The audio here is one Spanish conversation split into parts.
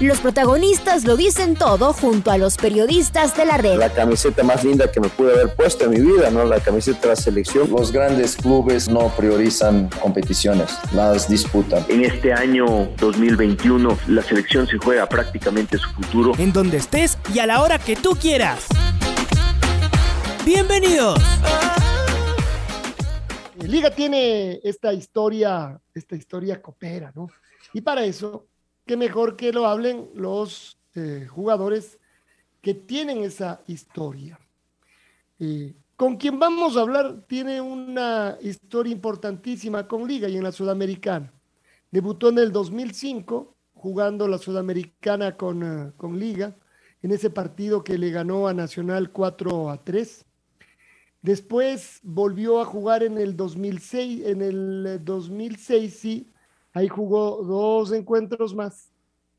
Los protagonistas lo dicen todo junto a los periodistas de la red. La camiseta más linda que me pude haber puesto en mi vida, ¿no? La camiseta de la selección. Los grandes clubes no priorizan competiciones, las disputan. En este año 2021 la selección se juega prácticamente su futuro. En donde estés y a la hora que tú quieras. Bienvenidos. Liga tiene esta historia, esta historia coopera, ¿no? Y para eso qué mejor que lo hablen los eh, jugadores que tienen esa historia. Eh, con quien vamos a hablar tiene una historia importantísima con Liga y en la Sudamericana. Debutó en el 2005 jugando la Sudamericana con, eh, con Liga, en ese partido que le ganó a Nacional 4 a 3. Después volvió a jugar en el 2006, en el 2006 sí, Ahí jugó dos encuentros más.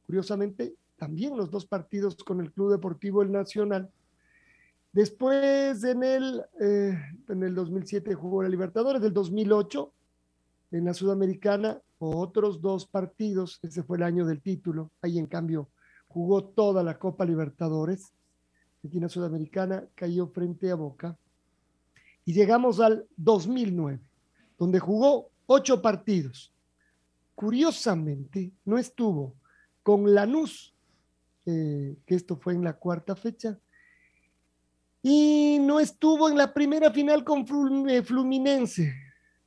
Curiosamente, también los dos partidos con el Club Deportivo El Nacional. Después, en el, eh, en el 2007 jugó la Libertadores, del 2008 en la Sudamericana, otros dos partidos, ese fue el año del título, ahí en cambio jugó toda la Copa Libertadores, la Sudamericana cayó frente a Boca, y llegamos al 2009, donde jugó ocho partidos, curiosamente no estuvo con Lanús, eh, que esto fue en la cuarta fecha, y no estuvo en la primera final con eh, Fluminense.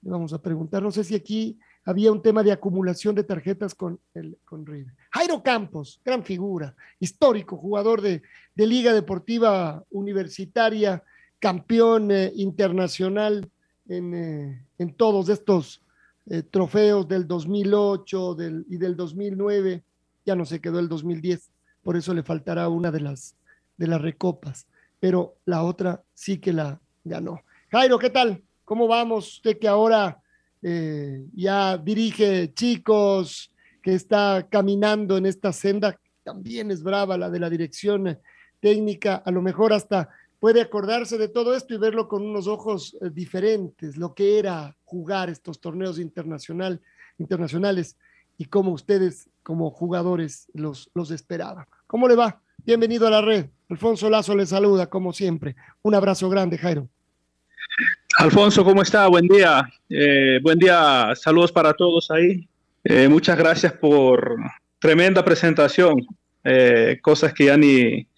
Vamos a preguntar, no sé si aquí había un tema de acumulación de tarjetas con, el, con River. Jairo Campos, gran figura, histórico, jugador de, Liga Deportiva Universitaria, campeón eh, internacional en, en todos estos eh, trofeos del 2008 del, y del 2009, ya no se quedó el 2010, por eso le faltará una de las, de las recopas, pero la otra sí que la ganó. Jairo, ¿qué tal? ¿Cómo vamos? Usted que ahora eh, ya dirige chicos, que está caminando en esta senda, también es brava la de la dirección técnica, a lo mejor hasta puede acordarse de todo esto y verlo con unos ojos eh, diferentes, lo que era jugar estos torneos internacional, internacionales y cómo ustedes como jugadores los, los esperaban. ¿Cómo le va? Bienvenido a la red. Alfonso Lazo le saluda, como siempre. Un abrazo grande, Jairo. Alfonso, ¿cómo está? Buen día. Eh, buen día. Saludos para todos ahí. Eh, muchas gracias por tremenda presentación. cosas que ya ni,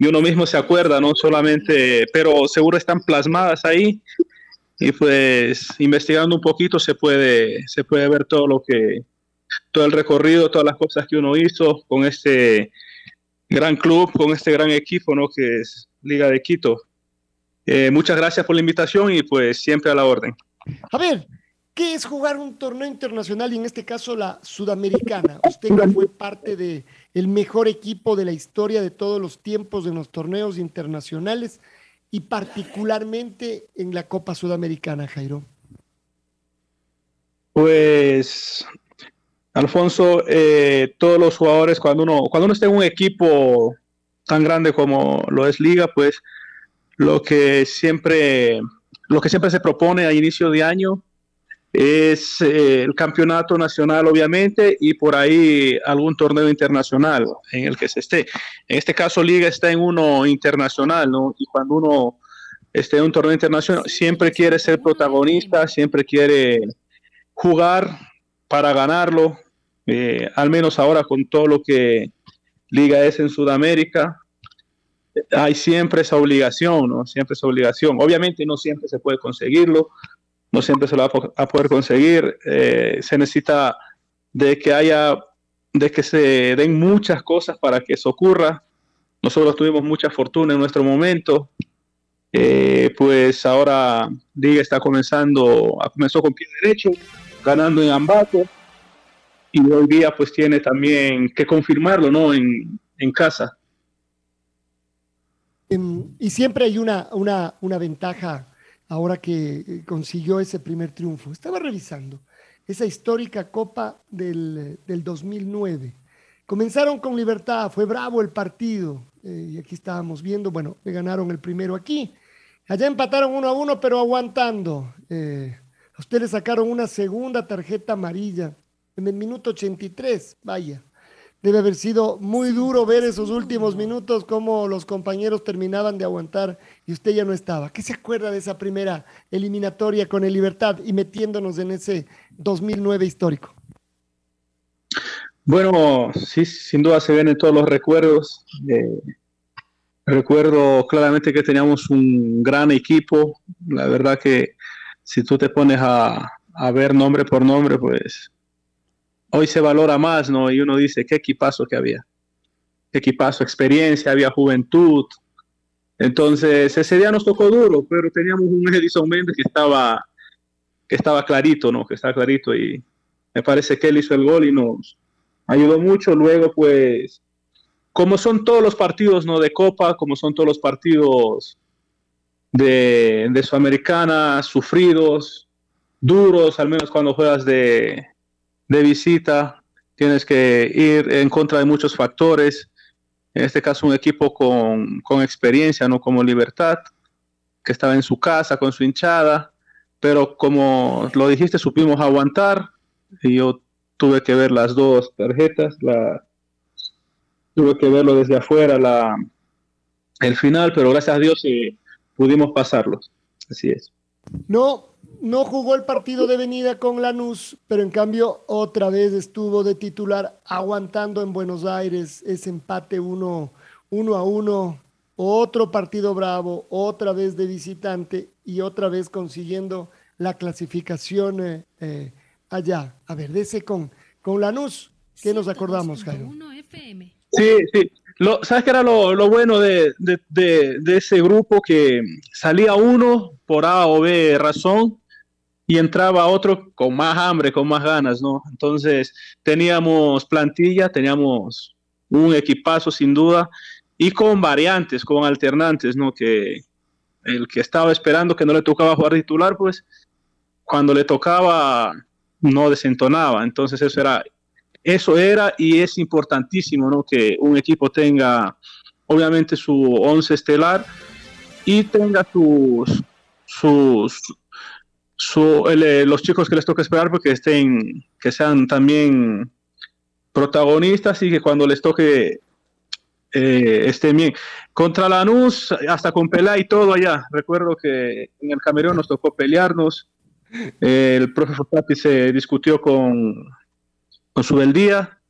y uno mismo se acuerda, no solamente, pero seguro están plasmadas ahí y pues investigando un poquito se puede, se puede ver todo lo que, todo el recorrido, todas las cosas que uno hizo con este gran club, con este gran equipo, ¿no? Que es Liga de Quito. Eh, muchas gracias por la invitación y pues siempre a la orden. A ver, ¿qué es jugar un torneo internacional y en este caso la sudamericana? Usted fue parte de el mejor equipo de la historia de todos los tiempos en los torneos internacionales y particularmente en la Copa Sudamericana, Jairo? Pues, Alfonso, eh, todos los jugadores, cuando uno, cuando uno está en un equipo tan grande como lo es Liga, pues lo que siempre, lo que siempre se propone a inicio de año es eh, el campeonato nacional, obviamente, y por ahí algún torneo internacional en el que se esté. En este caso, Liga está en uno internacional, ¿no? Y cuando uno esté en un torneo internacional, siempre quiere ser protagonista, siempre quiere jugar para ganarlo, eh, al menos ahora con todo lo que Liga es en Sudamérica. Hay siempre esa obligación, ¿no? Siempre esa obligación. Obviamente no siempre se puede conseguirlo, no siempre se lo va a poder conseguir. Eh, se necesita de que haya, de que se den muchas cosas para que eso ocurra. Nosotros tuvimos mucha fortuna en nuestro momento. Eh, pues ahora Liga está comenzando, comenzó con pie derecho, ganando en Ambato y hoy día pues tiene también que confirmarlo, ¿no? En, en casa. Y siempre hay una, una, una ventaja ahora que eh, consiguió ese primer triunfo. Estaba revisando esa histórica Copa del, del 2009. Comenzaron con libertad, fue bravo el partido, eh, y aquí estábamos viendo, bueno, le ganaron el primero aquí. Allá empataron uno a uno, pero aguantando. Eh, a ustedes sacaron una segunda tarjeta amarilla en el minuto 83, vaya. Debe haber sido muy duro ver esos últimos minutos, cómo los compañeros terminaban de aguantar y usted ya no estaba. ¿Qué se acuerda de esa primera eliminatoria con el Libertad y metiéndonos en ese 2009 histórico? Bueno, sí, sin duda se vienen todos los recuerdos. Eh, recuerdo claramente que teníamos un gran equipo. La verdad que si tú te pones a, a ver nombre por nombre, pues hoy se valora más, ¿no? Y uno dice, qué equipazo que había. Qué equipazo, experiencia, había juventud. Entonces, ese día nos tocó duro, pero teníamos un Edison Méndez que estaba, que estaba clarito, ¿no? Que estaba clarito y me parece que él hizo el gol y nos ayudó mucho. Luego, pues, como son todos los partidos, ¿no? De Copa, como son todos los partidos de, de Sudamericana, sufridos, duros, al menos cuando juegas de, de visita, tienes que ir en contra de muchos factores. En este caso, un equipo con, con experiencia, no como Libertad, que estaba en su casa con su hinchada, pero como lo dijiste, supimos aguantar y yo tuve que ver las dos tarjetas, tuve que verlo desde afuera, el final, pero gracias a Dios eh, pudimos pasarlos. Así es. No, no jugó el partido de venida con Lanús, pero en cambio otra vez estuvo de titular aguantando en Buenos Aires ese empate uno, uno a uno, otro partido bravo, otra vez de visitante y otra vez consiguiendo la clasificación eh, eh, allá. A ver, de ese con, con Lanús, ¿qué nos acordamos, Jairo? Sí, sí. Lo, ¿Sabes qué era lo, lo bueno de, de, de, de, ese grupo? Que salía uno por A o B razón y entraba otro con más hambre, con más ganas, ¿no? Entonces teníamos plantilla, teníamos un equipazo sin duda y con variantes, con alternantes, ¿no? Que el que estaba esperando que no le tocaba jugar titular, pues cuando le tocaba no desentonaba. Entonces eso era, eso era y es importantísimo, ¿no? Que un equipo tenga obviamente su once estelar y tenga sus, sus su, el, los chicos que les toca esperar porque estén, que sean también protagonistas y que cuando les toque eh, estén bien. Contra Lanús, hasta con pelea y todo allá. Recuerdo que en el Camerún nos tocó pelearnos. Eh, el profe Fotati se discutió con, con su beldía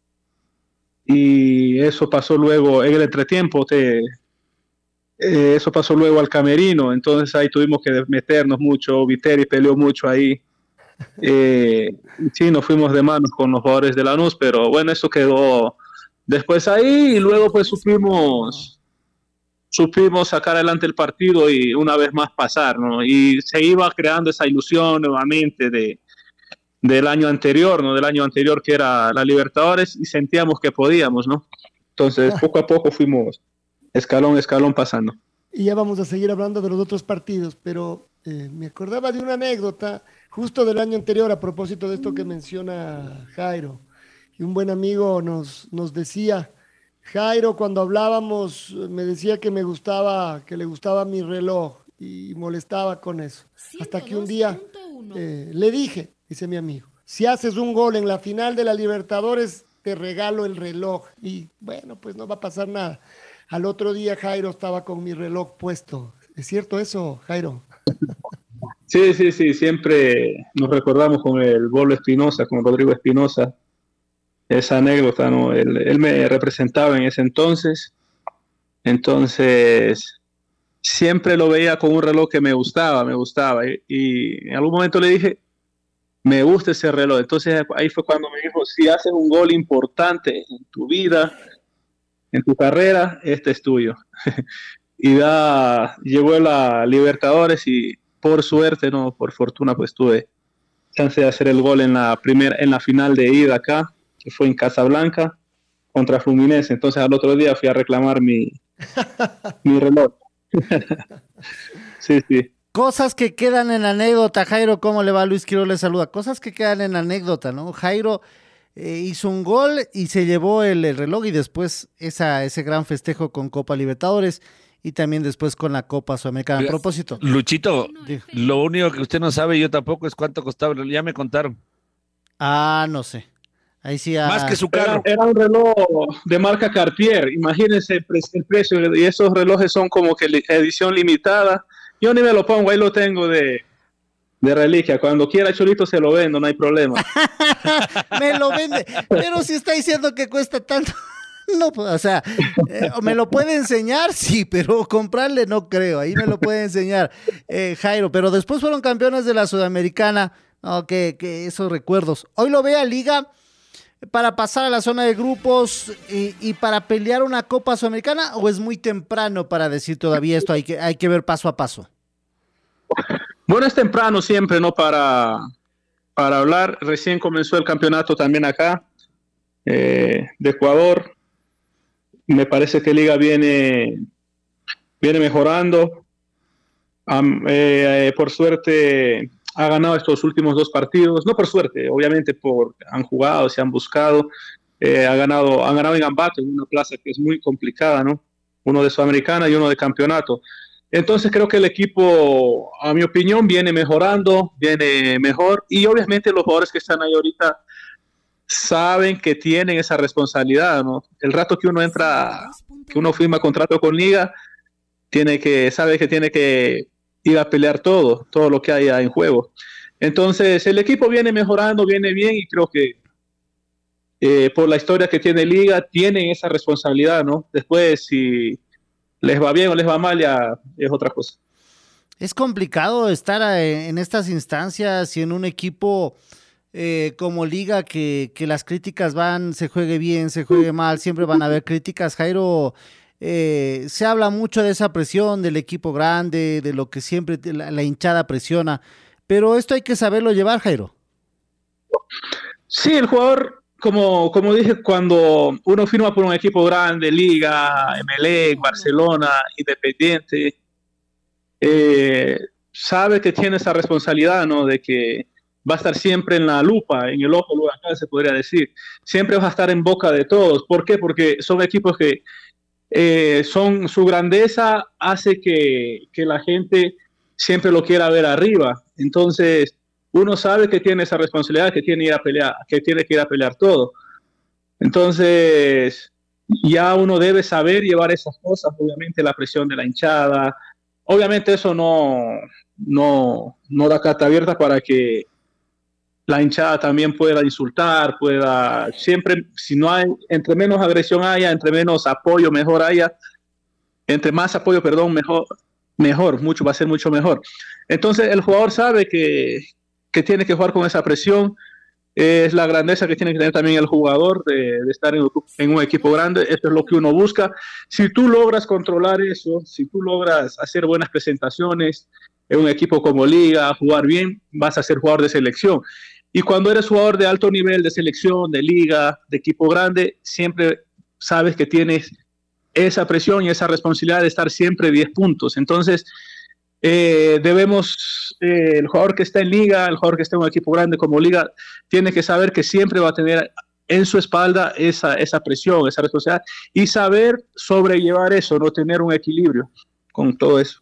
y eso pasó luego en el entretiempo. Te, eh, eso pasó luego al camerino, entonces ahí tuvimos que meternos mucho, Viteri peleó mucho ahí. Eh, sí, nos fuimos de manos con los jugadores de Lanús, pero bueno, eso quedó después ahí y luego pues supimos, supimos sacar adelante el partido y una vez más pasar, ¿no? Y se iba creando esa ilusión nuevamente de, del año anterior, ¿no? Del año anterior que era la Libertadores y sentíamos que podíamos, ¿no? Entonces, poco a poco fuimos escalón, escalón pasando. Y ya vamos a seguir hablando de los otros partidos, pero eh, me acordaba de una anécdota justo del año anterior a propósito de esto que menciona Jairo. Y un buen amigo nos, nos decía, Jairo, cuando hablábamos, me decía que me gustaba, que le gustaba mi reloj y molestaba con eso. Hasta que un día eh, le dije, dice mi amigo, si haces un gol en la final de la Libertadores, te regalo el reloj. Y bueno, pues no va a pasar nada. Al otro día Jairo estaba con mi reloj puesto. ¿Es cierto eso, Jairo? Sí, sí, sí, siempre nos recordamos con el Bolo Espinosa, con Rodrigo Espinosa, esa anécdota, ¿no? Él, me representaba en ese entonces, entonces siempre lo veía con un reloj que me gustaba, me gustaba, y, y en algún momento le dije, me gusta ese reloj, entonces ahí fue cuando me dijo, si haces un gol importante en tu vida, en tu carrera, este es tuyo. y da, llegó la Libertadores y por suerte, no, por fortuna, pues tuve chance de hacer el gol en la primera, en la final de ida acá, que fue en Casablanca contra Fluminense. Entonces al otro día fui a reclamar mi, mi reloj. sí, sí. Cosas que quedan en anécdota, Jairo, ¿cómo le va? Luis Quiero le saluda. Cosas que quedan en anécdota, ¿no? Jairo eh, hizo un gol y se llevó el, el reloj y después esa, ese gran festejo con Copa Libertadores y también después con la Copa Sudamericana. A propósito. Luchito, lo único que usted no sabe, yo tampoco, es cuánto costaba. Ya me contaron. Ah, no sé. Ahí sí. Más que su carro. Era, un reloj de marca Cartier. Imagínense el, el, precio. Y esos relojes son como que edición limitada. Yo ni me lo pongo, ahí lo tengo de, de reliquia. Cuando quiera Cholito se lo vendo, no hay problema. me lo vende. Pero si está diciendo que cuesta tanto. No, o sea, eh, me lo puede enseñar, sí, pero comprarle no creo. Ahí me lo puede enseñar eh, Jairo. Pero después fueron campeones de la Sudamericana. No, que, que esos recuerdos. Hoy lo ve a Liga para pasar a la zona de grupos y, y, para pelear una Copa Sudamericana o es muy temprano para decir todavía esto? Hay que, hay que ver paso a paso. Bueno, es temprano siempre, ¿no? Para, para hablar. Recién comenzó el campeonato también acá eh, de Ecuador. Me parece que Liga viene, viene mejorando. Um, eh, por suerte ha ganado estos últimos dos partidos, no por suerte, obviamente por han jugado, se han buscado, eh, ha ganado, han ganado en Ambato, en una plaza que es muy complicada, ¿no? Uno de Sudamericana y uno de campeonato. Entonces creo que el equipo, a mi opinión, viene mejorando, viene mejor y obviamente los jugadores que están ahí ahorita saben que tienen esa responsabilidad, ¿no? El rato que uno entra, que uno firma contrato con liga, tiene que, sabe que tiene que ir a pelear todo, todo lo que haya en juego. Entonces el equipo viene mejorando, viene bien y creo que eh, por la historia que tiene liga, tienen esa responsabilidad, ¿no? Después si les va bien o les va mal, ya es otra cosa. Es complicado estar eh, en estas instancias y en un equipo eh, como liga que, que, las críticas van, se juegue bien, se juegue mal, siempre van a haber críticas. Jairo, eh, se habla mucho de esa presión del equipo grande, de lo que siempre la, la hinchada presiona, pero esto hay que saberlo llevar, Jairo. Sí, el jugador como, como dije, cuando uno firma por un equipo grande, Liga, MLE, Barcelona, Independiente, eh, sabe que tiene esa responsabilidad, ¿no? De que va a estar siempre en la lupa, en el ojo se podría decir. Siempre va a estar en boca de todos. ¿Por qué? Porque son equipos que eh, son su grandeza hace que, que la gente siempre lo quiera ver arriba. Entonces, uno sabe que tiene esa responsabilidad, que tiene, ir a pelear, que tiene que ir a pelear todo. Entonces, ya uno debe saber llevar esas cosas, obviamente la presión de la hinchada, obviamente eso no, no, no da carta abierta para que la hinchada también pueda insultar, pueda siempre, si no hay, entre menos agresión haya, entre menos apoyo mejor haya, entre más apoyo, perdón, mejor, mejor, mucho, va a ser mucho mejor. Entonces el jugador sabe que, que tiene que jugar con esa presión, es la grandeza que tiene que tener también el jugador de, estar en, en, un equipo grande, esto es lo que uno busca. Si tú logras controlar eso, si tú logras hacer buenas presentaciones en un equipo como liga, jugar bien, vas a ser jugador de selección. Y cuando eres jugador de alto nivel, de selección, de liga, de equipo grande, siempre sabes que tienes esa presión y esa responsabilidad de estar siempre 10 puntos. Entonces, eh, debemos, eh, el jugador que está en liga, el jugador que está en un equipo grande como liga, tiene que saber que siempre va a tener en su espalda esa, esa presión, esa responsabilidad y saber sobrellevar eso, no tener un equilibrio con todo eso.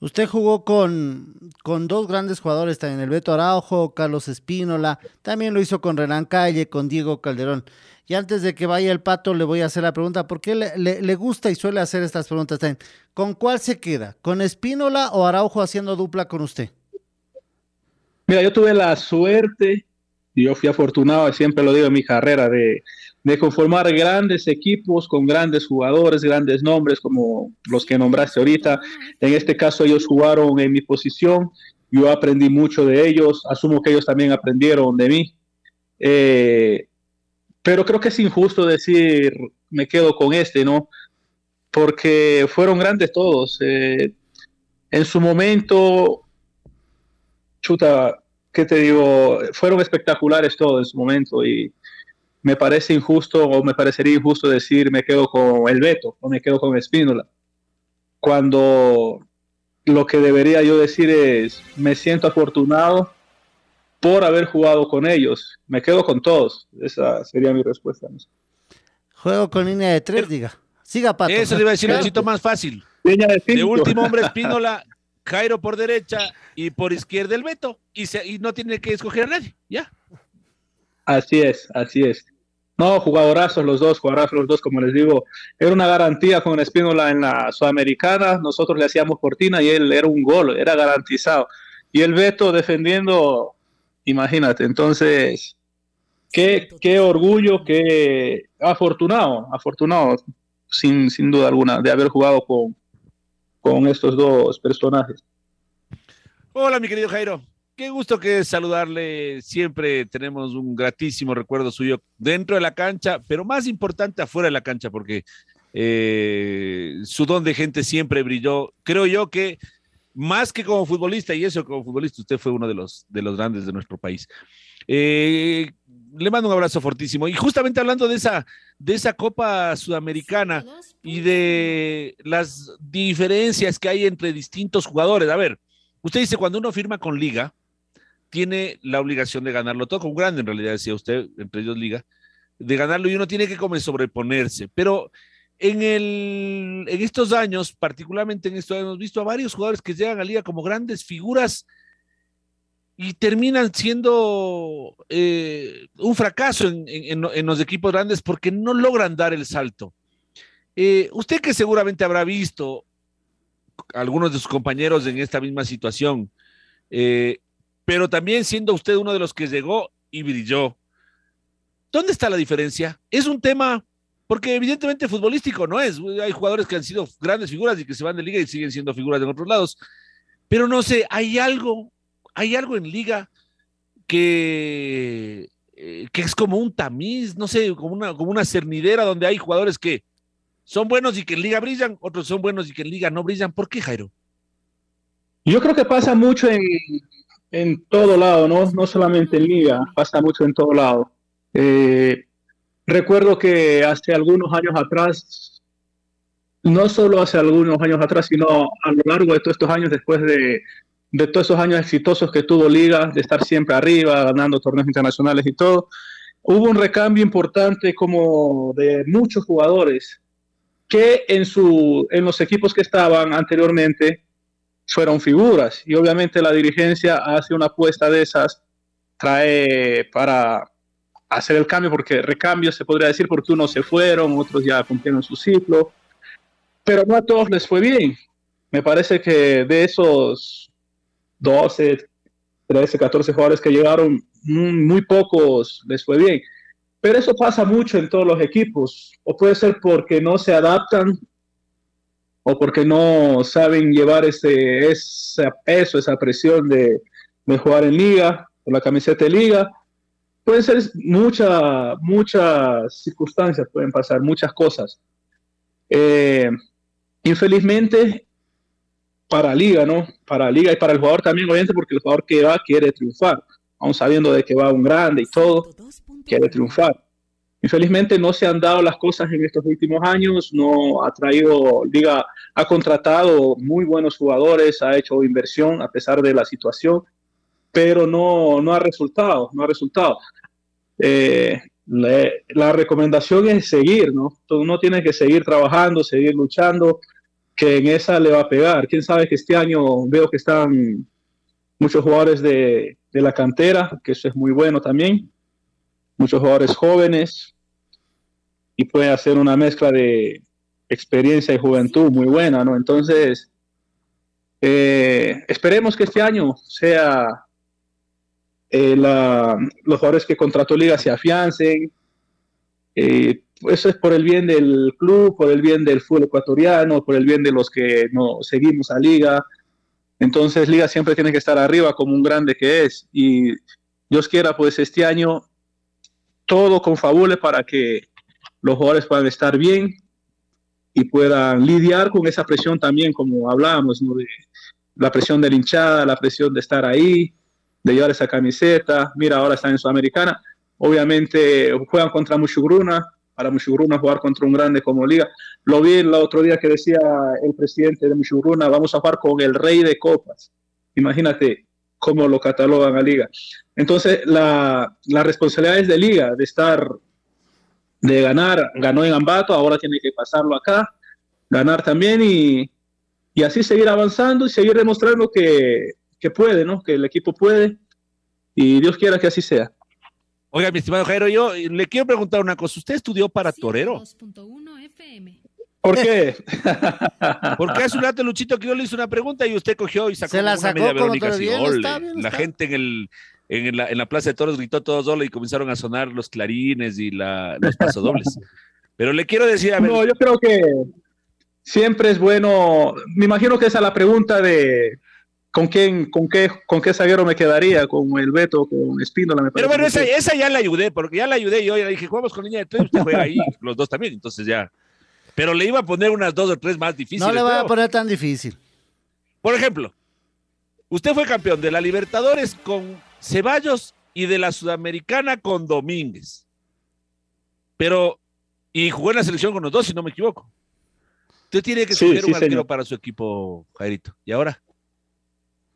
Usted jugó con, con dos grandes jugadores también, el Beto Araujo, Carlos Espínola, también lo hizo con Renan Calle, con Diego Calderón. Y antes de que vaya el pato, le voy a hacer la pregunta, porque le, le, gusta y suele hacer estas preguntas también. ¿Con cuál se queda? ¿Con Espínola o Araujo haciendo dupla con usted? Mira, yo tuve la suerte, y yo fui afortunado, siempre lo digo en mi carrera, de, de conformar grandes equipos con grandes jugadores, grandes nombres como los que nombraste ahorita. En este caso ellos jugaron en mi posición, yo aprendí mucho de ellos, asumo que ellos también aprendieron de mí. Eh, pero creo que es injusto decir, me quedo con este, ¿no? Porque fueron grandes todos. Eh, en su momento, chuta, ¿qué te digo? Fueron espectaculares todos en su momento y me parece injusto o me parecería injusto decir me quedo con el Beto o me quedo con Espínola. Cuando lo que debería yo decir es, me siento afortunado por haber jugado con ellos. Me quedo con todos. Esa sería mi respuesta. Juego con línea de tres, diga. Siga, Pato. Eso le iba a decir un chito más fácil. De, último hombre Espínola, Jairo por derecha y por izquierda el Beto. Y, y no tiene que escoger a nadie. Ya. Así es, así es. No, jugadorazos los dos, jugadorazos los dos, como les digo. Era una garantía con Espínola en la Sudamericana. Nosotros le hacíamos cortina y él era un gol, era garantizado. Y el Beto defendiendo, imagínate. Entonces, qué, qué orgullo, qué afortunado, afortunado, sin, sin duda alguna, de haber jugado con, con estos dos personajes. Hola, mi querido Jairo. Qué gusto que saludarle. Siempre tenemos un gratísimo recuerdo suyo dentro de la cancha, pero más importante afuera de la cancha, porque eh, su don de gente siempre brilló. Creo yo que más que como futbolista, y eso como futbolista, usted fue uno de los, de los grandes de nuestro país. Eh, le mando un abrazo fortísimo. Y justamente hablando de esa, de esa Copa Sudamericana y de las diferencias que hay entre distintos jugadores. A ver, usted dice, cuando uno firma con Liga, tiene la obligación de ganarlo todo, con grande en realidad decía usted, entre ellos Liga, de ganarlo y uno tiene que como sobreponerse. Pero en, el, en estos años, particularmente en estos años, hemos visto a varios jugadores que llegan a Liga como grandes figuras y terminan siendo eh, un fracaso en, los equipos grandes porque no logran dar el salto. Eh, usted que seguramente habrá visto algunos de sus compañeros en esta misma situación, eh, pero también siendo usted uno de los que llegó y brilló. ¿Dónde está la diferencia? Es un tema, porque evidentemente futbolístico no es. Hay jugadores que han sido grandes figuras y que se van de liga y siguen siendo figuras en otros lados. Pero no sé, hay algo, hay algo en liga que, eh, que es como un tamiz, no sé, como una, como una cernidera donde hay jugadores que son buenos y que en liga brillan, otros son buenos y que en liga no brillan. ¿Por qué, Jairo? Yo creo que pasa mucho en, en todo lado, ¿no? no solamente en liga, pasa mucho en todo lado. Eh, recuerdo que hace algunos años atrás, no solo hace algunos años atrás, sino a lo largo de todos estos años, después de, de todos esos años exitosos que tuvo Liga, de estar siempre arriba, ganando torneos internacionales y todo, hubo un recambio importante como de muchos jugadores que en, su, en los equipos que estaban anteriormente fueron figuras. Y obviamente la dirigencia hace una apuesta de esas, trae para hacer el cambio, porque recambio se podría decir porque unos se fueron, otros ya cumplieron su ciclo, pero no a todos les fue bien. Me parece que de esos 12, 13, 14 jugadores que llegaron, muy pocos les fue bien. Pero eso pasa mucho en todos los equipos, o puede ser porque no se adaptan o porque no saben llevar ese, ese peso, esa presión de, de jugar en liga, con la camiseta de liga. Pueden ser muchas, muchas circunstancias, pueden pasar muchas cosas. Eh, infelizmente, para liga, ¿no? Para liga y para el jugador también, obviamente, porque el jugador que va quiere triunfar, aún sabiendo de que va un grande y todo, quiere triunfar. Infelizmente no se han dado las cosas en estos últimos años, no ha traído, Liga ha contratado muy buenos jugadores, ha hecho inversión a pesar de la situación, pero no, no ha resultado, no ha resultado. Eh, la recomendación es seguir, ¿no? Uno tiene que seguir trabajando, seguir luchando, que en esa le va a pegar. Quién sabe que este año veo que están muchos jugadores de, de la cantera, que eso es muy bueno también, muchos jugadores jóvenes, y puede hacer una mezcla de experiencia y juventud muy buena, ¿no? Entonces, eh, esperemos que este año sea eh, los jugadores que contrató Liga se afiancen. Eh, eso es por el bien del club, por el bien del fútbol ecuatoriano, por el bien de los que no seguimos a Liga. Entonces, Liga siempre tiene que estar arriba como un grande que es. Y Dios quiera, pues este año todo confabule para que los jugadores puedan estar bien y puedan lidiar con esa presión también, como hablábamos, de la presión de la hinchada, la presión de estar ahí, de llevar esa camiseta. Mira, ahora están en Sudamericana. Obviamente juegan contra Muchugruna, para Mushuruna jugar contra un grande como Liga. Lo vi el otro día que decía el presidente de Mushuruna, vamos a jugar con el rey de copas. Imagínate cómo lo catalogan a Liga. Entonces, la, la responsabilidad es de Liga, de estar, de ganar, ganó en Ambato, ahora tiene que pasarlo acá, ganar también y, y así seguir avanzando y seguir demostrando que, que puede, ¿no? Que el equipo puede y Dios quiera que así sea. Oiga, mi estimado Jairo, yo le quiero preguntar una cosa. ¿Usted estudió para torero? ¿Por qué? Porque hace un rato Luchito que yo le hice una pregunta y usted cogió y sacó, Se la una sacó media como Verónica todo bien, Fiol. está bien, La está. gente en el en la, en la Plaza de Toros gritó todos solos y comenzaron a sonar los clarines y la, los pasodobles. Pero le quiero decir, a ver, No, yo creo que siempre es bueno. Me imagino que esa es la pregunta de con quién, con qué, con qué zaguero me quedaría, con el Beto, con Espíndola. Me pero bueno, esa, esa ya la ayudé, porque ya la ayudé y yo ya le dije, jugamos con línea de tres, usted juega ahí, los dos también, entonces ya. Pero le iba a poner unas dos o tres más difíciles. No le voy a poner tan difícil. Por ejemplo, usted fue campeón de la Libertadores con Ceballos y de la Sudamericana con Domínguez. Pero, y jugó en la selección con los dos, si no me equivoco. Usted tiene que Sí, escoger sí, un arquero señor. para su equipo, Jairito. ¿Y ahora?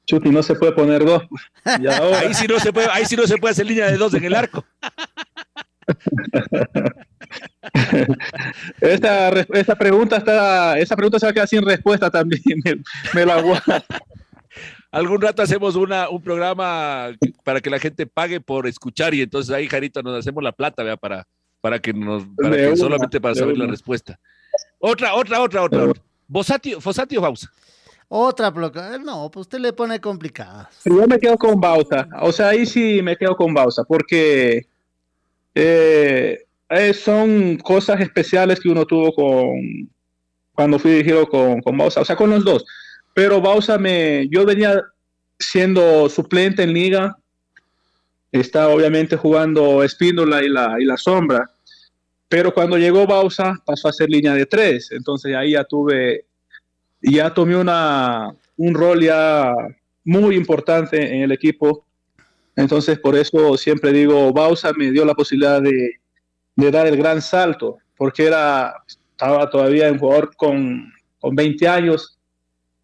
Chuti, no se puede poner dos. Y ahora, Ahí sí no se puede, ahí sí no se puede hacer línea de dos en el arco. esta, re- esta pregunta está, esa pregunta se va a quedar sin respuesta también. Me, me la guardo. Algún rato hacemos una, un programa para que la gente pague por escuchar y entonces ahí, Jarito, nos hacemos la plata, ¿vea? Para, para que nos, para que una, solamente para saber la respuesta. Otra, otra, otra, otra. otra. Fossati o Bausa. Otra bloca. No, pues usted le pone complicadas. Yo me quedo con Bausa. O sea, ahí sí me quedo con Bausa, porque eh, eh, son cosas especiales que uno tuvo con cuando fui dirigido con, con Bausa, o sea, con los dos. Pero Bausa me, yo venía siendo suplente en liga, estaba obviamente jugando Espíndola y la, y la sombra, pero cuando llegó Bausa pasó a ser línea de tres, entonces ahí ya tuve, ya tomé una, un rol ya muy importante en el equipo, entonces por eso siempre digo, Bausa me dio la posibilidad de, de dar el gran salto, porque era, estaba todavía un jugador con, con 20 años,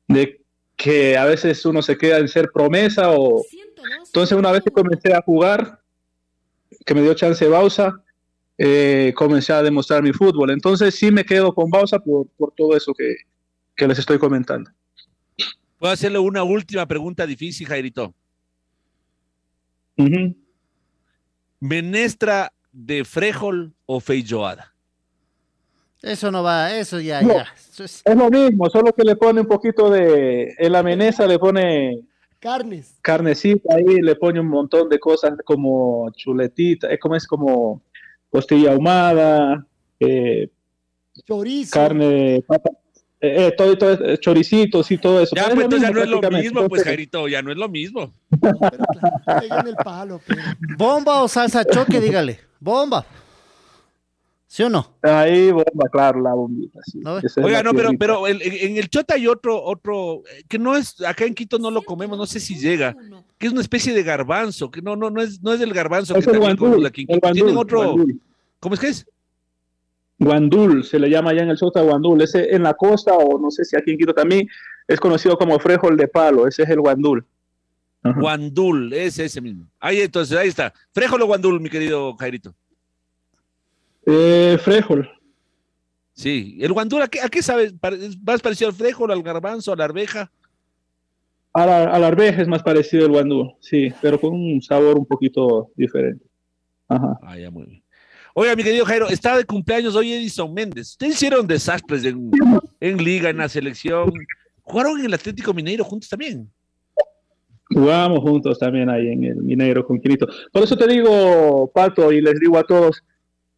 de que a veces uno se queda en ser promesa o entonces una vez que comencé a jugar que me dio chance Bausa eh, comencé a demostrar mi fútbol. Entonces sí me quedo con Bausa por, por todo eso que, que les estoy comentando Puedo hacerle una última pregunta difícil, Jairito. ¿Menestra de Frejol o Feijoada? Eso no va, eso ya, No. ya. Es- es lo mismo solo que le pone un poquito de en la menesa le pone Carnes. carnecita ahí le pone un montón de cosas como chuletita es como es como costilla ahumada eh, Chorizo. carne, papa, eh, eh, todo, todo, eh, choricitos y todo eso. Ya, Pero pues entonces ya no es lo mismo, pues, Jairito, ya no es lo mismo. El palo. pero- ¿Bomba o salsa choque? Dígale. Bomba. ¿Sí o no? Ahí bomba, claro, la bombita. sí. ¿No Oiga, la no, pero, pero el- en el Chota hay otro, otro, eh, que no es, acá en Quito no lo comemos, no sé si llega, que es una especie de garbanzo, que no, no, no es, no es del garbanzo Es que el también comemos aquí en el Quito. Tienen otro, guandul. ¿cómo es que es? Guandul, se le llama allá en el Sota Guandul. Ese en la costa, o no sé si aquí en Quito también, es conocido como frejol de palo. Ese es el Guandul. Ajá. Guandul, es ese mismo. Ahí entonces, ahí está. Fréjolo Guandul, mi querido Jairito. Eh, frejol. Sí, el Guandul, ¿a qué, a qué sabes? Pare- ¿Es más parecido al fréjolo, al garbanzo, a la arveja? A la, a la arveja es más parecido el Guandul, sí, pero con un sabor un poquito diferente. Ajá. Ah, ya, muy bien. Oiga, mi querido Jairo, está de cumpleaños hoy Edison Méndez. Ustedes hicieron desastres en, liga, en la selección. Jugaron en el Atlético Mineiro juntos también. Jugamos juntos también ahí en el Mineiro con Quinito. Por eso te digo, Pato, y les digo a todos,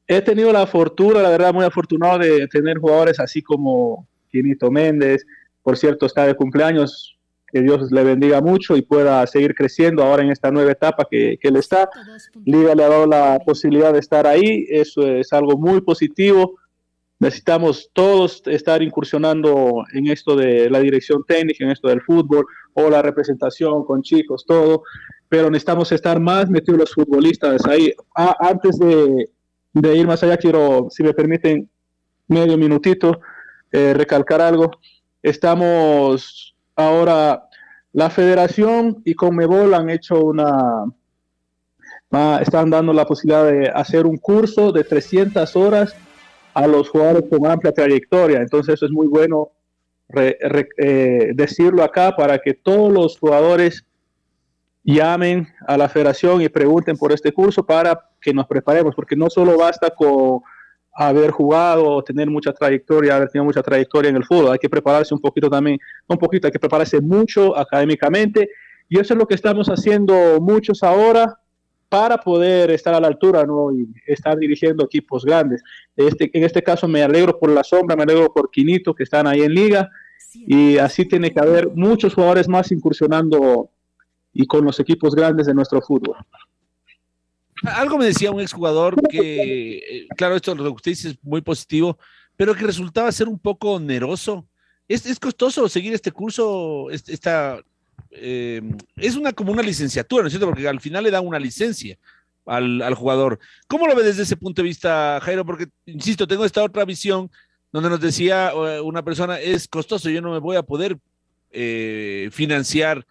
he tenido la fortuna, la verdad, muy afortunado de tener jugadores así como Quinito Méndez. Por cierto, está de cumpleaños. Que Dios le bendiga mucho y pueda seguir creciendo ahora en esta nueva etapa que, que él está. Liga le ha dado la posibilidad de estar ahí. Eso es algo muy positivo. Necesitamos todos estar incursionando en esto de la dirección técnica, en esto del fútbol o la representación con chicos, todo, pero necesitamos estar más metidos los futbolistas ahí. A- antes de, de ir más allá, quiero, si me permiten, medio minutito, eh, recalcar algo. Estamos ahora, la federación y Conmebol han hecho una, están dando la posibilidad de hacer un curso de 300 horas a los jugadores con amplia trayectoria. Entonces eso es muy bueno eh, decirlo acá para que todos los jugadores llamen a la federación y pregunten por este curso para que nos preparemos, porque no solo basta con haber jugado tener mucha trayectoria, haber tenido mucha trayectoria en el fútbol, hay que prepararse un poquito también, un poquito, hay que prepararse mucho académicamente y eso es lo que estamos haciendo muchos ahora para poder estar a la altura ¿no? y estar dirigiendo equipos grandes. Este, en este caso me alegro por la sombra, me alegro por Quinito que están ahí en liga y así tiene que haber muchos jugadores más incursionando y con los equipos grandes de nuestro fútbol. Algo me decía un exjugador que, eh, claro, esto lo que usted dice es muy positivo, pero que resultaba ser un poco oneroso. ¿Es, es costoso seguir este curso? Esta, eh, es una como una licenciatura, ¿no es cierto? Porque al final le dan una licencia al, al, jugador. ¿Cómo lo ve desde ese punto de vista, Jairo? Porque, insisto, tengo esta otra visión donde nos decía eh, una persona, es costoso, yo no me voy a poder financiar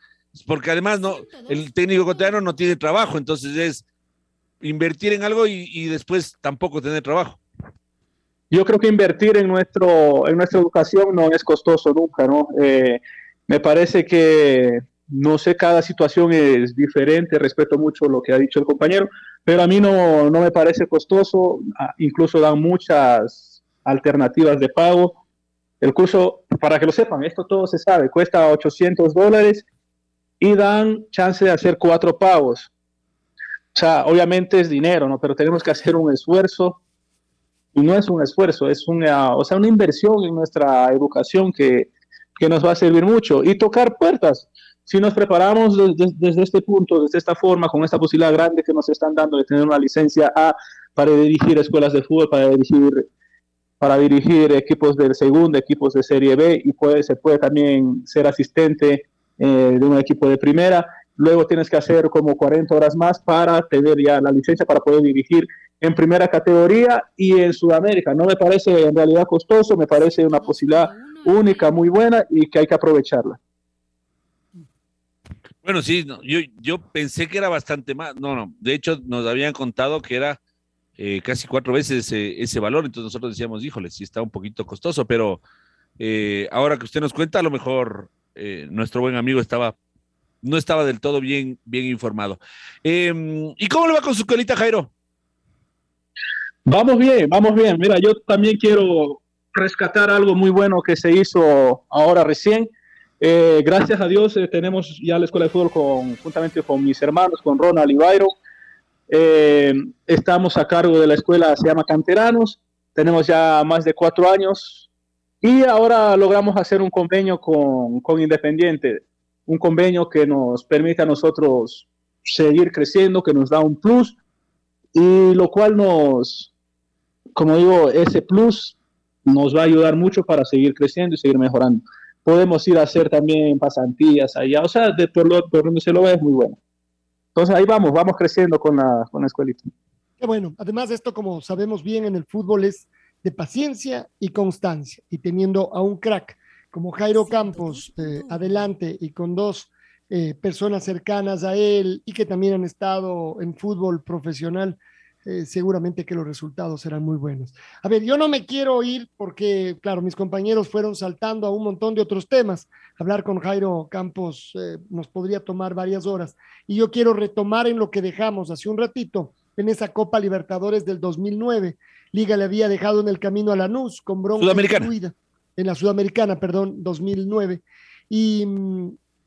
porque además no, el técnico ecuatoriano no tiene trabajo, entonces es invertir en algo y, después tampoco tener trabajo. Yo creo que invertir en, nuestro, en nuestra educación no es costoso nunca, ¿no? Eh, me parece que, no sé, cada situación es diferente, respeto mucho lo que ha dicho el compañero, pero a mí no, no me parece costoso, incluso dan muchas alternativas de pago. El curso, para que lo sepan, esto todo se sabe, cuesta 800 dólares y dan chance de hacer cuatro pagos. O sea, obviamente es dinero, ¿no? Pero tenemos que hacer un esfuerzo y no es un esfuerzo, es una, o sea, una inversión en nuestra educación que, que nos va a servir mucho y tocar puertas. Si nos preparamos desde, este punto, desde esta forma, con esta posibilidad grande que nos están dando de tener una licencia A para dirigir escuelas de fútbol, para dirigir para dirigir equipos de segunda, equipos de Serie B y puede, se puede también ser asistente eh, de un equipo de primera. Luego tienes que hacer como 40 horas más para tener ya la licencia para poder dirigir en primera categoría y en Sudamérica. No me parece en realidad costoso, me parece una posibilidad única, muy buena y que hay que aprovecharla. Bueno, sí, yo, yo pensé que era bastante más. No, no, de hecho nos habían contado que era eh, casi cuatro veces ese, valor, entonces nosotros decíamos, híjole, sí está un poquito costoso, pero eh, ahora que usted nos cuenta, a lo mejor eh, nuestro buen amigo estaba, no estaba del todo bien, bien informado. Em, ¿Y cómo le va con su colita, Jairo? Vamos bien, vamos bien. Mira, yo también quiero rescatar algo muy bueno que se hizo ahora recién. Eh, gracias a Dios eh, tenemos ya la escuela de fútbol con, juntamente con mis hermanos, con Ronald y Byron. estamos a cargo de la escuela, se llama Canteranos. Tenemos ya más de cuatro años y ahora logramos hacer un convenio con, con Independiente, un convenio que nos permite a nosotros seguir creciendo, que nos da un plus, y lo cual nos, como digo, ese plus nos va a ayudar mucho para seguir creciendo y seguir mejorando. Podemos ir a hacer también pasantías allá, o sea, de, por, lo, por donde se lo ve es muy bueno. Entonces ahí vamos, vamos creciendo con la, con la escuelita. Bueno. Además, esto, como sabemos bien en el fútbol, es de paciencia y constancia. Y teniendo a un crack como Jairo Campos eh, adelante y con dos eh, personas cercanas a él y que también han estado en fútbol profesional, eh, seguramente que los resultados serán muy buenos. A ver, yo no me quiero ir porque, claro, mis compañeros fueron saltando a un montón de otros temas. Hablar con Jairo Campos nos podría tomar varias horas. Y yo quiero retomar en lo que dejamos hace un ratito, en esa Copa Libertadores del 2009 Liga le había dejado en el camino a Lanús con bronca incluida, en la Sudamericana, perdón, 2009. Y,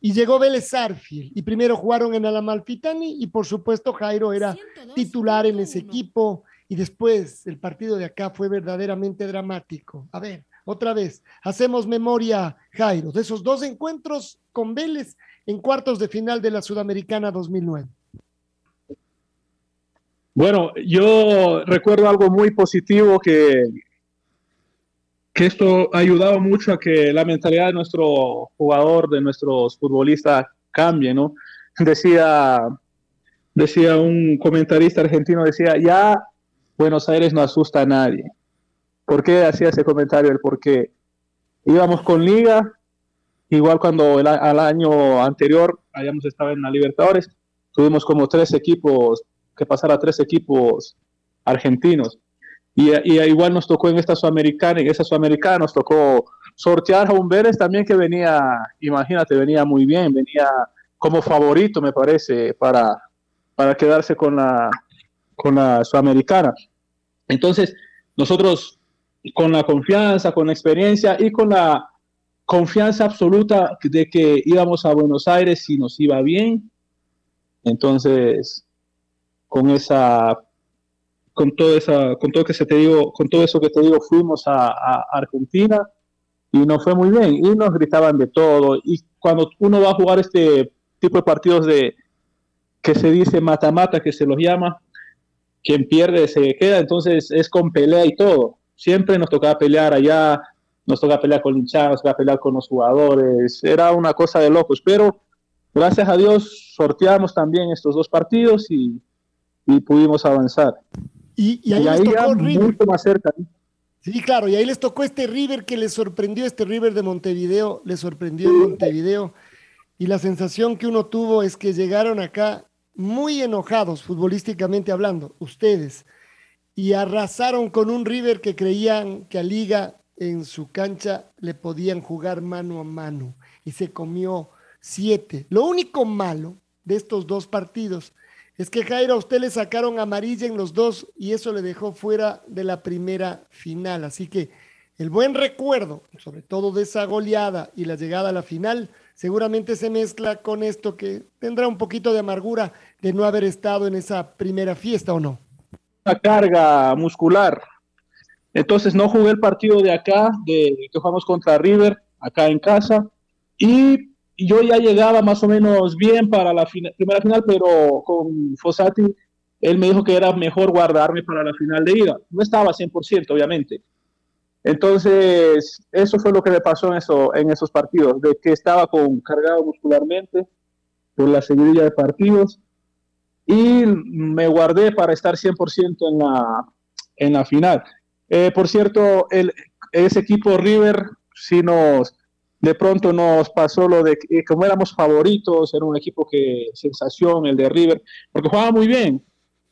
y llegó Vélez Arfiel y primero jugaron en Alamalfitani y por supuesto Jairo era titular en ese equipo y después el partido de acá fue verdaderamente dramático. A ver, otra vez, hacemos memoria, Jairo, de esos dos encuentros con Vélez en cuartos de final de la Sudamericana 2009. Bueno, yo recuerdo algo muy positivo que, que esto ha ayudado mucho a que la mentalidad de nuestro jugador, de nuestros futbolistas cambie, ¿no? Decía, decía un comentarista argentino, decía, ya Buenos Aires no asusta a nadie. ¿Por qué hacía ese comentario? El por qué. Íbamos con Liga, igual cuando al año anterior habíamos estado en la Libertadores, tuvimos como tres equipos, que pasar a tres equipos argentinos. Y, y, igual nos tocó en esta Sudamericana, en esa Sudamericana nos tocó sortear a un Vélez también que venía, imagínate, venía muy bien, venía como favorito, me parece, para, para quedarse con la, con la Sudamericana. Entonces, nosotros con la confianza, con la experiencia y con la confianza absoluta de que íbamos a Buenos Aires y nos iba bien, entonces, con esa con todo esa, con todo que se te digo, con todo eso que te digo, fuimos a, Argentina y nos fue muy bien. Y nos gritaban de todo. Y cuando uno va a jugar este tipo de partidos de que se dice mata-mata, que se los llama, quien pierde se queda, entonces es con pelea y todo. Siempre nos tocaba pelear allá, nos tocaba pelear con hinchadas, nos tocaba pelear con los jugadores, era una cosa de locos, pero gracias a Dios sorteamos también estos dos partidos y pudimos avanzar. Y, y ahí, y ahí les tocó River. mucho más cerca. Sí, claro, y ahí les tocó este River que les sorprendió, este River de Montevideo, les sorprendió en Montevideo. Y la sensación que uno tuvo es que llegaron acá muy enojados, futbolísticamente hablando, ustedes, y arrasaron con un River que creían que a Liga en su cancha le podían jugar mano a mano y se comió siete. Lo único malo de estos dos partidos es que Jairo a usted le sacaron amarilla en los dos y eso le dejó fuera de la primera final. Así que el buen recuerdo, sobre todo de esa goleada y la llegada a la final, seguramente se mezcla con esto que tendrá un poquito de amargura de no haber estado en esa primera fiesta o no. Una carga muscular. Entonces no jugué el partido de acá, de que jugamos contra River, acá en casa, y yo ya llegaba más o menos bien para la primera final, pero con Fossati, él me dijo que era mejor guardarme para la final de ida. No estaba 100%, obviamente. Entonces, eso fue lo que me pasó en, eso, en esos partidos, de que estaba con, cargado muscularmente por la seguidilla de partidos y me guardé para estar 100% en la, en la final. Eh, por cierto, el, ese equipo River sí nos, de pronto nos pasó lo de que como éramos favoritos, era un equipo que sensación, el de River, porque jugaba muy bien.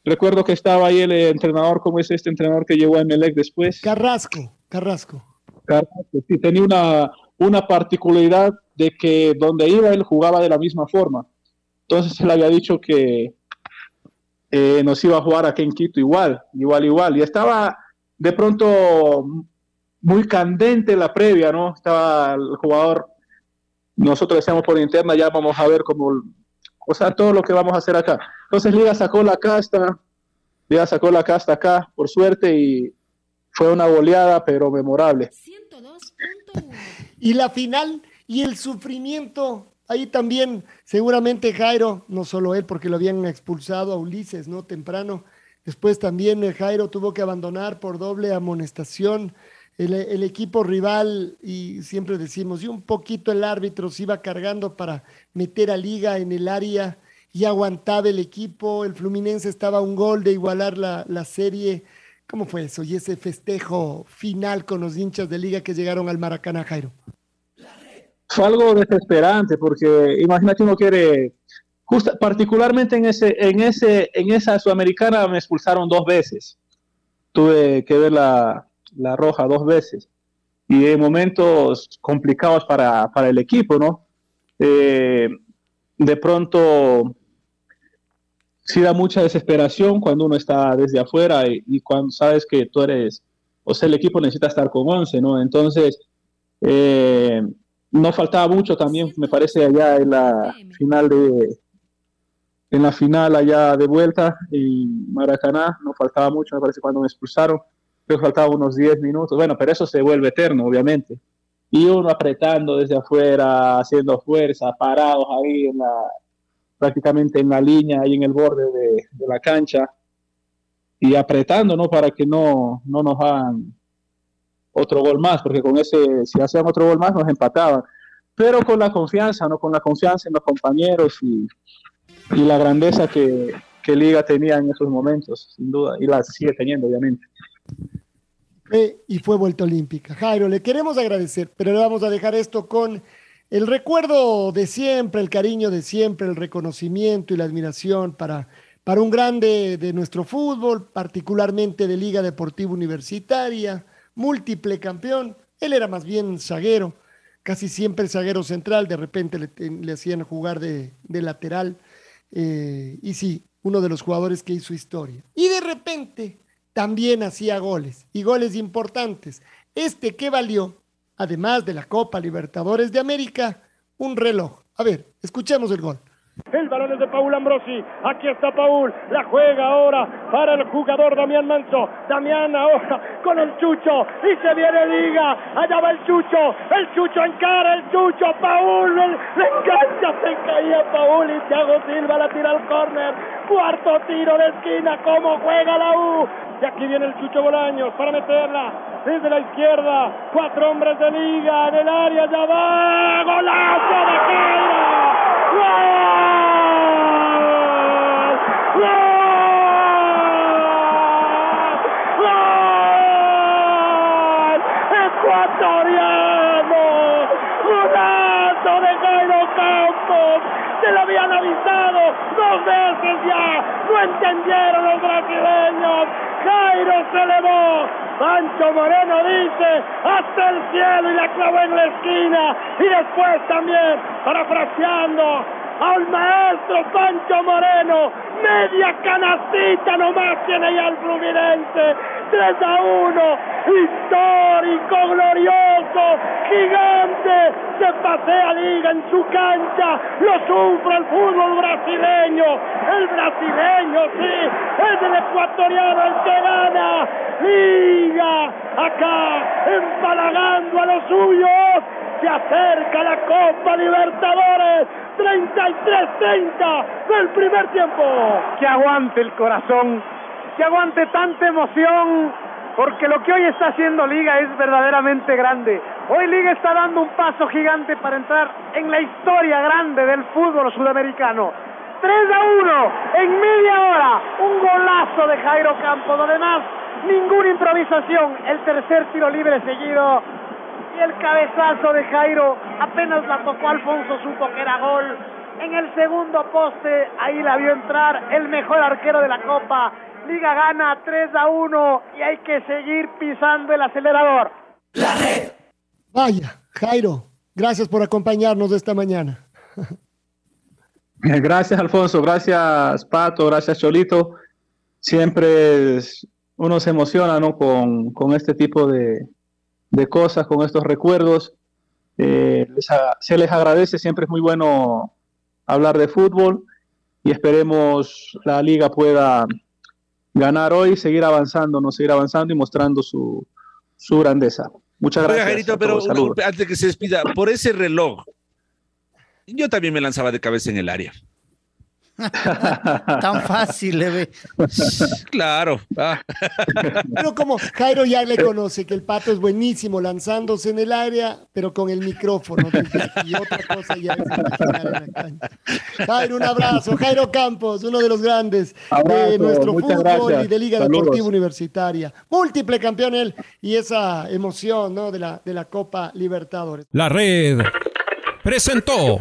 Recuerdo que estaba ahí el entrenador, como es este entrenador que llegó a Emelec después? Carrasco, Carrasco. Carrasco, sí, tenía una, una particularidad de que donde iba él jugaba de la misma forma. Entonces él había dicho que eh, nos iba a jugar aquí en Quito igual, igual, igual. Y estaba de pronto muy candente la previa, ¿no? Estaba el jugador, nosotros decíamos por interna, ya vamos a ver cómo, o sea, todo lo que vamos a hacer acá. Entonces Liga sacó la casta, Liga sacó la casta acá, por suerte, y fue una goleada, pero memorable. y la final y el sufrimiento, ahí también seguramente Jairo, no solo él, porque lo habían expulsado a Ulises, ¿no? Temprano. Después también Jairo tuvo que abandonar por doble amonestación el, equipo rival, y siempre decimos, y un poquito el árbitro se iba cargando para meter a Liga en el área y aguantaba el equipo. El Fluminense estaba a un gol de igualar la, la serie. ¿Cómo fue eso? Y ese festejo final con los hinchas de Liga que llegaron al Maracaná, Jairo. Fue algo desesperante porque imagínate uno quiere Justo, particularmente en ese, en ese, en esa sudamericana me expulsaron dos veces. Tuve que ver la, la roja dos veces y en momentos complicados para, para el equipo, ¿no? Eh, de pronto sí da mucha desesperación cuando uno está desde afuera y, cuando sabes que tú eres, o sea, el equipo necesita estar con 11, ¿no? Entonces, eh, no faltaba mucho también, me parece, allá en la final de en la final allá de vuelta en Maracaná, no faltaba mucho, me parece, cuando me expulsaron creo que faltaban unos 10 minutos, bueno, pero eso se vuelve eterno, obviamente. Y uno apretando desde afuera, haciendo fuerza, parados ahí en la, prácticamente en la línea, ahí en el borde de, de la cancha, y apretando, ¿no? Para que no, no nos hagan otro gol más, porque con ese, si hacían otro gol más, nos empataban. Pero con la confianza, ¿no? Con la confianza en los compañeros y, y la grandeza que, que Liga tenía en esos momentos, sin duda, y la sigue teniendo, obviamente. Y fue vuelta olímpica. Jairo, le queremos agradecer, pero le vamos a dejar esto con el recuerdo de siempre, el cariño de siempre, el reconocimiento y la admiración para, para un grande de nuestro fútbol, particularmente de Liga Deportiva Universitaria, múltiple campeón. Él era más bien zaguero, casi siempre zaguero central, de repente le, hacían jugar de, de lateral. Eh, y sí, uno de los jugadores que hizo historia. Y de repente también hacía goles, y goles importantes. Este que valió, además de la Copa Libertadores de América, un reloj. A ver, escuchemos el gol. El balón es de Paul Ambrosi. Aquí está Paul. La juega ahora para el jugador Damián Manso. Damián ahora con el Chucho. Y se viene Liga. Allá va el Chucho. El Chucho encara el Chucho. Paul le, engancha. Se caía Paul y Thiago Silva la tira al córner. Cuarto tiro de esquina. ¿Cómo juega la U? Y aquí viene el Chucho Bolaños para meterla desde la izquierda. Cuatro hombres de Liga en el área. Ya va. Golazo de Jairo. ecuatoriano, golazo de Jairo Campos, se lo habían avisado dos veces ya, no entendieron los brasileños, Jairo se elevó, Pancho Moreno dice, hasta el cielo y la clavó en la esquina, y después también, parafraseando, al maestro Pancho Moreno, media canastita nomás tiene ya el Fluminense, 3 a 1, histórico, glorioso, gigante, se pasea liga en su cancha, lo sufre el fútbol brasileño, el brasileño sí, es el ecuatoriano el que gana, liga, acá, empalagando a los suyos, acerca la Copa Libertadores, 33-30 del primer tiempo. Que aguante el corazón, que aguante tanta emoción, porque lo que hoy está haciendo Liga es verdaderamente grande. Hoy Liga está dando un paso gigante para entrar en la historia grande del fútbol sudamericano. 3 a 1 en media hora, un golazo de Jairo Campos, además ninguna improvisación, el tercer tiro libre seguido y el cabezazo de Jairo apenas la tocó Alfonso, supo que era gol. En el segundo poste, ahí la vio entrar el mejor arquero de la Copa. Liga gana 3 a 1 y hay que seguir pisando el acelerador. La red. Vaya, Jairo, gracias por acompañarnos esta mañana. Gracias, Alfonso. Gracias, Pato. Gracias, Cholito. Siempre uno se emociona ¿no? con, con este tipo de, de cosas, con estos recuerdos. Eh, les a, se les agradece, siempre es muy bueno hablar de fútbol y esperemos la liga pueda ganar hoy, seguir avanzando, no seguir avanzando y mostrando su, su grandeza. Muchas Oiga, gracias. Pero antes que se despida, por ese reloj, yo también me lanzaba de cabeza en el área. Tan fácil, le ve. Claro. ah. Pero como Jairo ya le conoce que el pato es buenísimo lanzándose en el área, pero con el micrófono. Y otra cosa ya es imaginar en la cancha. Jairo, un abrazo. Jairo Campos, uno de los grandes de nuestro fútbol gracias. y de Liga Saludos. Deportiva Universitaria. Múltiple campeón él y esa emoción ¿no? de, la, de la Copa Libertadores. La red presentó